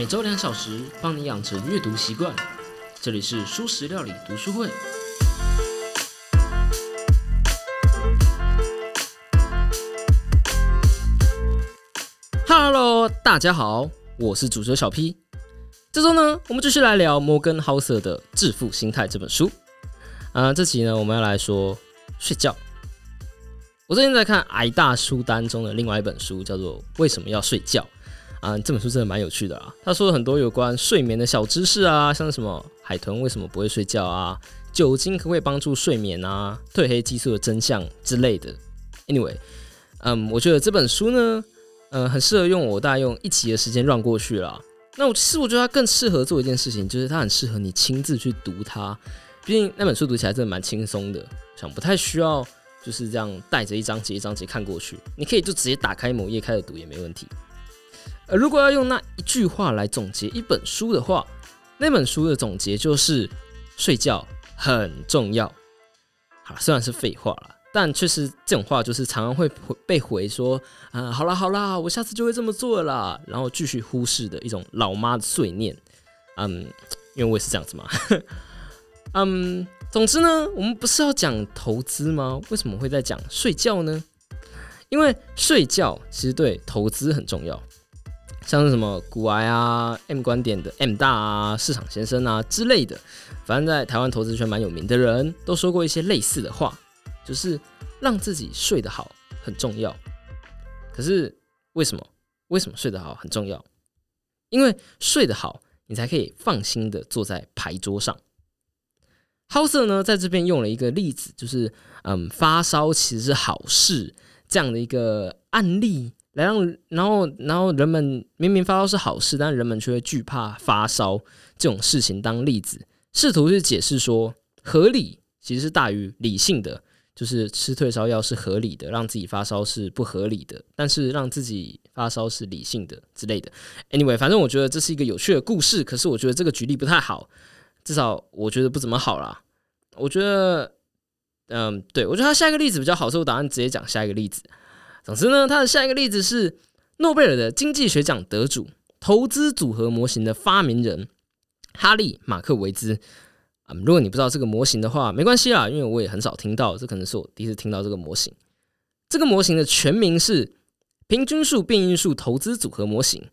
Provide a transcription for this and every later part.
每周两小时，帮你养成阅读习惯。这里是舒食料理读书会。Hello，大家好，我是主持人小 P。这周呢，我们继续来聊摩根豪瑟的《致富心态》这本书。啊，这期呢，我们要来说睡觉。我最近在看矮大书单中的另外一本书，叫做《为什么要睡觉》。啊，这本书真的蛮有趣的啊！他说了很多有关睡眠的小知识啊，像什么海豚为什么不会睡觉啊，酒精可不可以帮助睡眠啊，褪黑激素的真相之类的。Anyway，嗯，我觉得这本书呢，呃，很适合用我大概用一集的时间让过去了。那我其实我觉得它更适合做一件事情，就是它很适合你亲自去读它。毕竟那本书读起来真的蛮轻松的，想不太需要就是这样带着一章节一章节看过去，你可以就直接打开某页开始读也没问题。呃，如果要用那一句话来总结一本书的话，那本书的总结就是睡觉很重要。好，虽然是废话了，但确实这种话就是常常会被回说啊，好啦好啦，我下次就会这么做啦，然后继续忽视的一种老妈的碎念。嗯，因为我也是这样子嘛。嗯，总之呢，我们不是要讲投资吗？为什么会在讲睡觉呢？因为睡觉其实对投资很重要。像是什么古癌啊、M 观点的 M 大啊、市场先生啊之类的，反正在台湾投资圈蛮有名的人都说过一些类似的话，就是让自己睡得好很重要。可是为什么？为什么睡得好很重要？因为睡得好，你才可以放心的坐在牌桌上。好色呢，在这边用了一个例子，就是嗯，发烧其实是好事这样的一个案例。来让，然后，然后人们明明发烧是好事，但人们却会惧怕发烧这种事情当例子，试图去解释说合理其实是大于理性的，就是吃退烧药是合理的，让自己发烧是不合理的，但是让自己发烧是理性的之类的。Anyway，反正我觉得这是一个有趣的故事，可是我觉得这个举例不太好，至少我觉得不怎么好啦。我觉得，嗯，对我觉得他下一个例子比较好，所以我打算直接讲下一个例子。总之呢，他的下一个例子是诺贝尔的经济学奖得主、投资组合模型的发明人哈利·马克维兹。啊，如果你不知道这个模型的话，没关系啦，因为我也很少听到，这可能是我第一次听到这个模型。这个模型的全名是平均数变异数投资组合模型。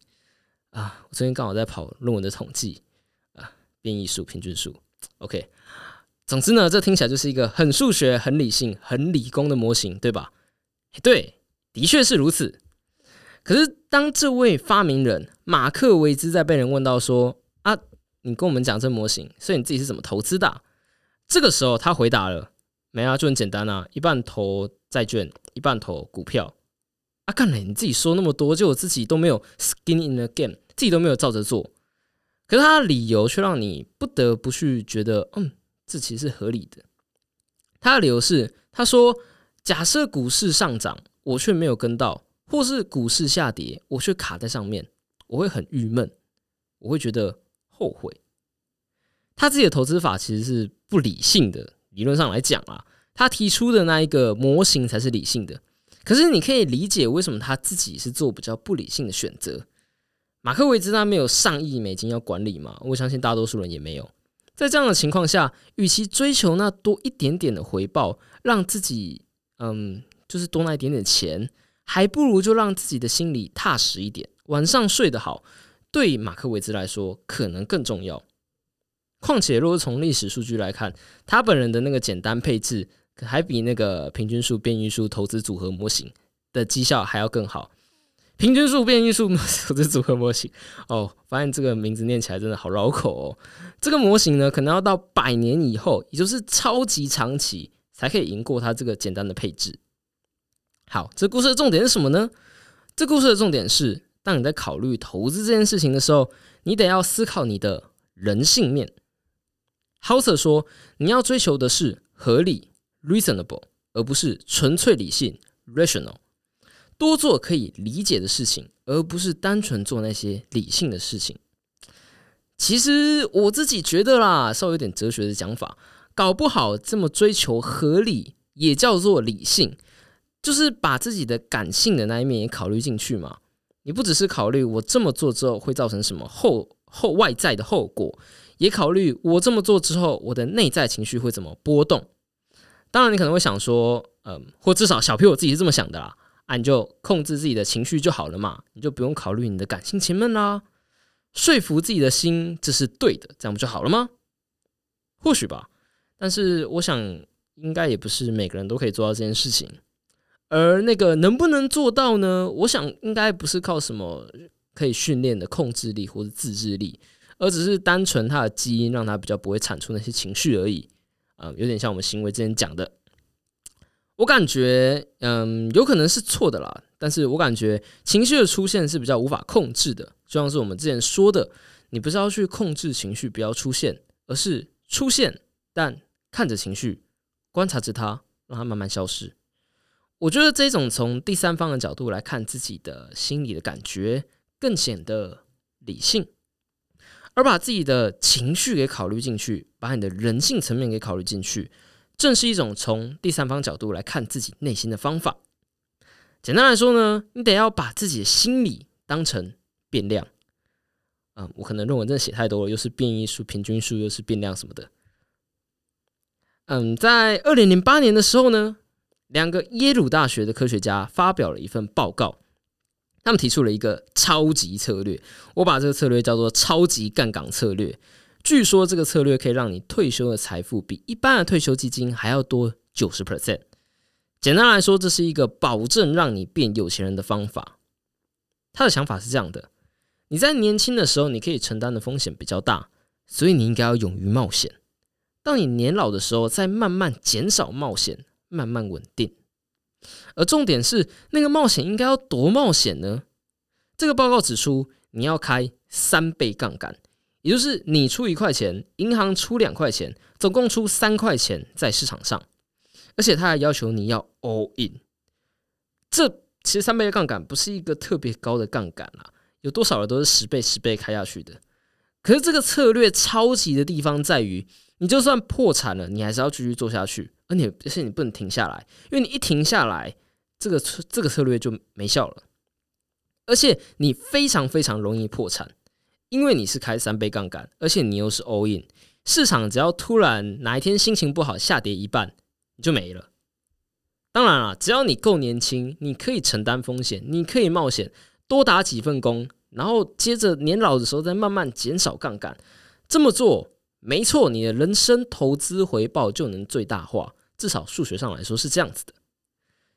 啊，我最近刚好在跑论文的统计啊，变异数、平均数。OK，总之呢，这听起来就是一个很数学、很理性、很理工的模型，对吧？对。的确是如此，可是当这位发明人马克维兹在被人问到说：“啊，你跟我们讲这模型，所以你自己是怎么投资的？”这个时候他回答了：“没啊，就很简单啊，一半投债券，一半投股票。”啊，干嘞，你自己说那么多，就我自己都没有 skin in the game，自己都没有照着做。可是他的理由却让你不得不去觉得，嗯，这其实是合理的。他的理由是，他说：“假设股市上涨。”我却没有跟到，或是股市下跌，我却卡在上面，我会很郁闷，我会觉得后悔。他自己的投资法其实是不理性的，理论上来讲啊，他提出的那一个模型才是理性的。可是你可以理解为什么他自己是做比较不理性的选择。马克维兹他没有上亿美金要管理嘛？我相信大多数人也没有。在这样的情况下，与其追求那多一点点的回报，让自己嗯。就是多那一点点钱，还不如就让自己的心里踏实一点，晚上睡得好，对马克维兹来说可能更重要。况且，如果从历史数据来看，他本人的那个简单配置，还比那个平均数变异数投资组合模型的绩效还要更好。平均数变异数 投资组合模型，哦，发现这个名字念起来真的好绕口哦。这个模型呢，可能要到百年以后，也就是超级长期，才可以赢过它这个简单的配置。好，这故事的重点是什么呢？这故事的重点是，当你在考虑投资这件事情的时候，你得要思考你的人性面。Houser 说，你要追求的是合理 （reasonable），而不是纯粹理性 （rational）。多做可以理解的事情，而不是单纯做那些理性的事情。其实我自己觉得啦，稍微有点哲学的讲法，搞不好这么追求合理，也叫做理性。就是把自己的感性的那一面也考虑进去嘛。你不只是考虑我这么做之后会造成什么后后外在的后果，也考虑我这么做之后我的内在情绪会怎么波动。当然，你可能会想说，嗯，或至少小 P 我自己是这么想的啦，啊，你就控制自己的情绪就好了嘛，你就不用考虑你的感性前面啦，说服自己的心这是对的，这样不就好了吗？或许吧，但是我想应该也不是每个人都可以做到这件事情。而那个能不能做到呢？我想应该不是靠什么可以训练的控制力或者自制力，而只是单纯他的基因让他比较不会产出那些情绪而已。啊，有点像我们行为之前讲的，我感觉，嗯，有可能是错的啦。但是我感觉情绪的出现是比较无法控制的，就像是我们之前说的，你不是要去控制情绪不要出现，而是出现，但看着情绪，观察着它，让它慢慢消失。我觉得这种从第三方的角度来看自己的心理的感觉，更显得理性。而把自己的情绪给考虑进去，把你的人性层面给考虑进去，正是一种从第三方角度来看自己内心的方法。简单来说呢，你得要把自己的心理当成变量。嗯，我可能论文真的写太多了，又是变异数、平均数，又是变量什么的。嗯，在二零零八年的时候呢，两个耶鲁大学的科学家发表了一份报告。他们提出了一个超级策略，我把这个策略叫做“超级杠杆策略”。据说这个策略可以让你退休的财富比一般的退休基金还要多九十 percent。简单来说，这是一个保证让你变有钱人的方法。他的想法是这样的：你在年轻的时候，你可以承担的风险比较大，所以你应该要勇于冒险。当你年老的时候，再慢慢减少冒险，慢慢稳定。而重点是，那个冒险应该要多冒险呢？这个报告指出，你要开三倍杠杆，也就是你出一块钱，银行出两块钱，总共出三块钱在市场上。而且他还要求你要 all in。这其实三倍的杠杆不是一个特别高的杠杆啦，有多少人都是十倍、十倍开下去的。可是这个策略超级的地方在于，你就算破产了，你还是要继续做下去。而且，而且你不能停下来，因为你一停下来，这个策这个策略就没效了。而且你非常非常容易破产，因为你是开三倍杠杆，而且你又是 all in，市场只要突然哪一天心情不好下跌一半，你就没了。当然了，只要你够年轻，你可以承担风险，你可以冒险，多打几份工，然后接着年老的时候再慢慢减少杠杆，这么做。没错，你的人生投资回报就能最大化，至少数学上来说是这样子的。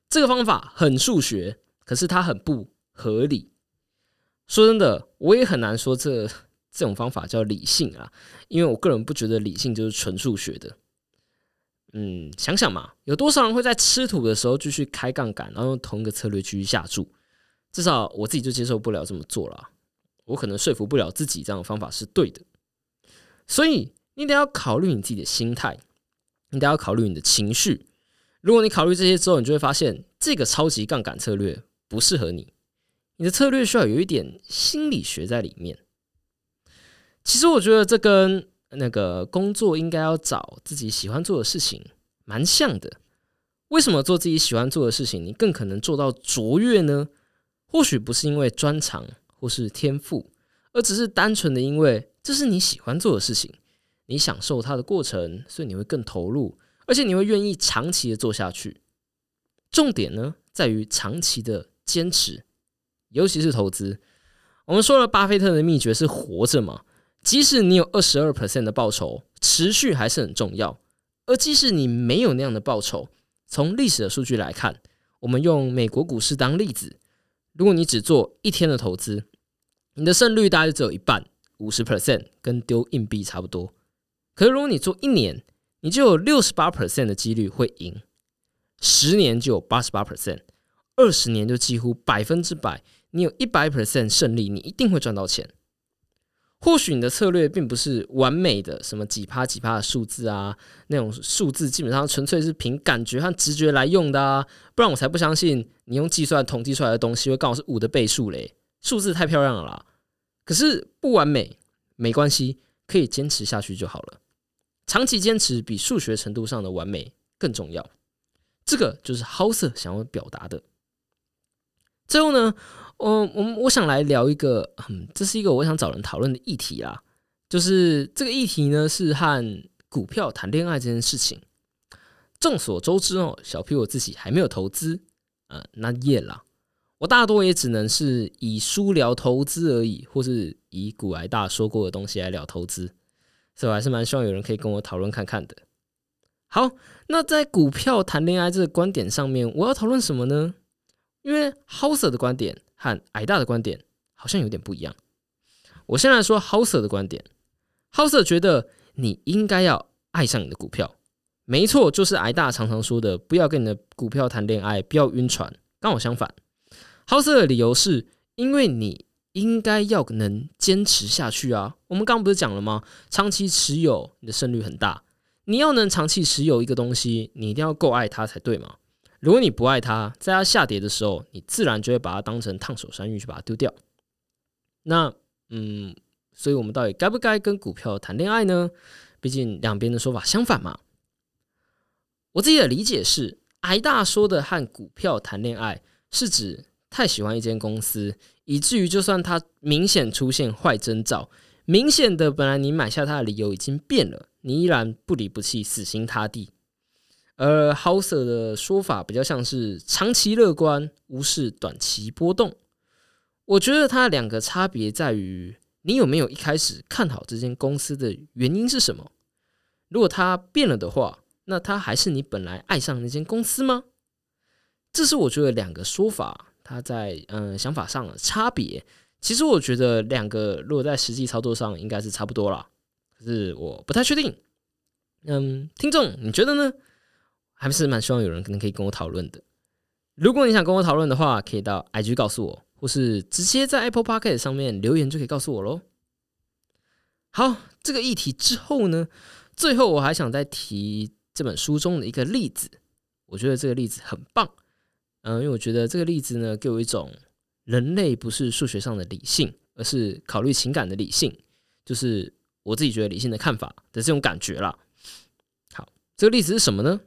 这个方法很数学，可是它很不合理。说真的，我也很难说这这种方法叫理性啊，因为我个人不觉得理性就是纯数学的。嗯，想想嘛，有多少人会在吃土的时候继续开杠杆，然后用同一个策略继续下注？至少我自己就接受不了这么做了，我可能说服不了自己这样的方法是对的。所以你得要考虑你自己的心态，你得要考虑你的情绪。如果你考虑这些之后，你就会发现这个超级杠杆策略不适合你。你的策略需要有一点心理学在里面。其实我觉得这跟那个工作应该要找自己喜欢做的事情蛮像的。为什么做自己喜欢做的事情，你更可能做到卓越呢？或许不是因为专长或是天赋，而只是单纯的因为。这是你喜欢做的事情，你享受它的过程，所以你会更投入，而且你会愿意长期的做下去。重点呢，在于长期的坚持，尤其是投资。我们说了，巴菲特的秘诀是活着嘛。即使你有二十二 percent 的报酬，持续还是很重要。而即使你没有那样的报酬，从历史的数据来看，我们用美国股市当例子，如果你只做一天的投资，你的胜率大概只有一半。五十 percent 跟丢硬币差不多，可是如果你做一年，你就有六十八 percent 的几率会赢，十年就有八十八 percent，二十年就几乎百分之百，你有一百 percent 胜利，你一定会赚到钱。或许你的策略并不是完美的，什么几趴几趴的数字啊，那种数字基本上纯粹是凭感觉和直觉来用的啊，不然我才不相信你用计算统计出来的东西会刚好是五的倍数嘞，数字太漂亮了啦。可是不完美没关系，可以坚持下去就好了。长期坚持比数学程度上的完美更重要。这个就是 House 想要表达的。最后呢，我我们我想来聊一个，嗯，这是一个我想找人讨论的议题啦，就是这个议题呢是和股票谈恋爱这件事情。众所周知哦，小 P 我自己还没有投资，呃，那也啦，我大多也只能是以书聊投资而已，或是以古癌大说过的东西来聊投资，所以我还是蛮希望有人可以跟我讨论看看的。好，那在股票谈恋爱这个观点上面，我要讨论什么呢？因为 Hauser 的观点和矮大的观点好像有点不一样。我先来说 Hauser 的观点，Hauser 觉得你应该要爱上你的股票。没错，就是矮大常常说的，不要跟你的股票谈恋爱，不要晕船。刚好相反，House 的理由是因为你应该要能坚持下去啊。我们刚不是讲了吗？长期持有，你的胜率很大。你要能长期持有一个东西，你一定要够爱它才对嘛。如果你不爱它，在它下跌的时候，你自然就会把它当成烫手山芋去把它丢掉。那嗯，所以我们到底该不该跟股票谈恋爱呢？毕竟两边的说法相反嘛。我自己的理解是，挨大说的和股票谈恋爱，是指太喜欢一间公司，以至于就算它明显出现坏征兆，明显的本来你买下它的理由已经变了，你依然不离不弃，死心塌地。而 House 的说法比较像是长期乐观，无视短期波动。我觉得它两个差别在于，你有没有一开始看好这间公司的原因是什么？如果它变了的话。那它还是你本来爱上那间公司吗？这是我觉得两个说法，它在嗯想法上的差别。其实我觉得两个如果在实际操作上应该是差不多啦，可是我不太确定。嗯，听众你觉得呢？还是蛮希望有人可能可以跟我讨论的。如果你想跟我讨论的话，可以到 IG 告诉我，或是直接在 Apple Podcast 上面留言就可以告诉我喽。好，这个议题之后呢，最后我还想再提。这本书中的一个例子，我觉得这个例子很棒，嗯，因为我觉得这个例子呢，给我一种人类不是数学上的理性，而是考虑情感的理性，就是我自己觉得理性的看法的这种感觉啦。好，这个例子是什么呢？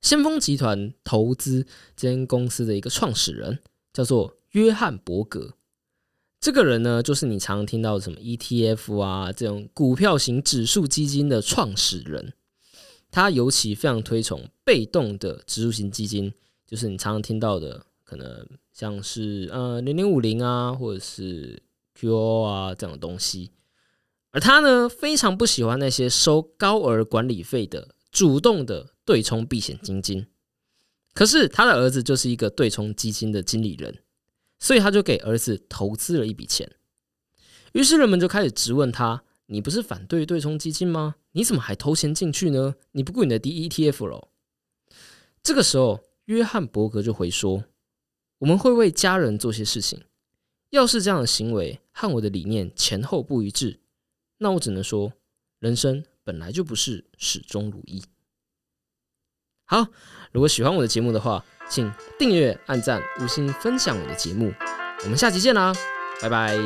先锋集团投资这间公司的一个创始人叫做约翰伯格，这个人呢，就是你常常听到什么 ETF 啊这种股票型指数基金的创始人。他尤其非常推崇被动的指数型基金，就是你常常听到的，可能像是呃零零五零啊，或者是 QO 啊这样的东西。而他呢，非常不喜欢那些收高额管理费的主动的对冲避险基金。可是他的儿子就是一个对冲基金的经理人，所以他就给儿子投资了一笔钱。于是人们就开始质问他。你不是反对对冲基金吗？你怎么还投钱进去呢？你不顾你的 D E T F 喽？这个时候，约翰伯格就回说：“我们会为家人做些事情。要是这样的行为和我的理念前后不一致，那我只能说，人生本来就不是始终如一。”好，如果喜欢我的节目的话，请订阅、按赞、五星分享我的节目。我们下期见啦，拜拜。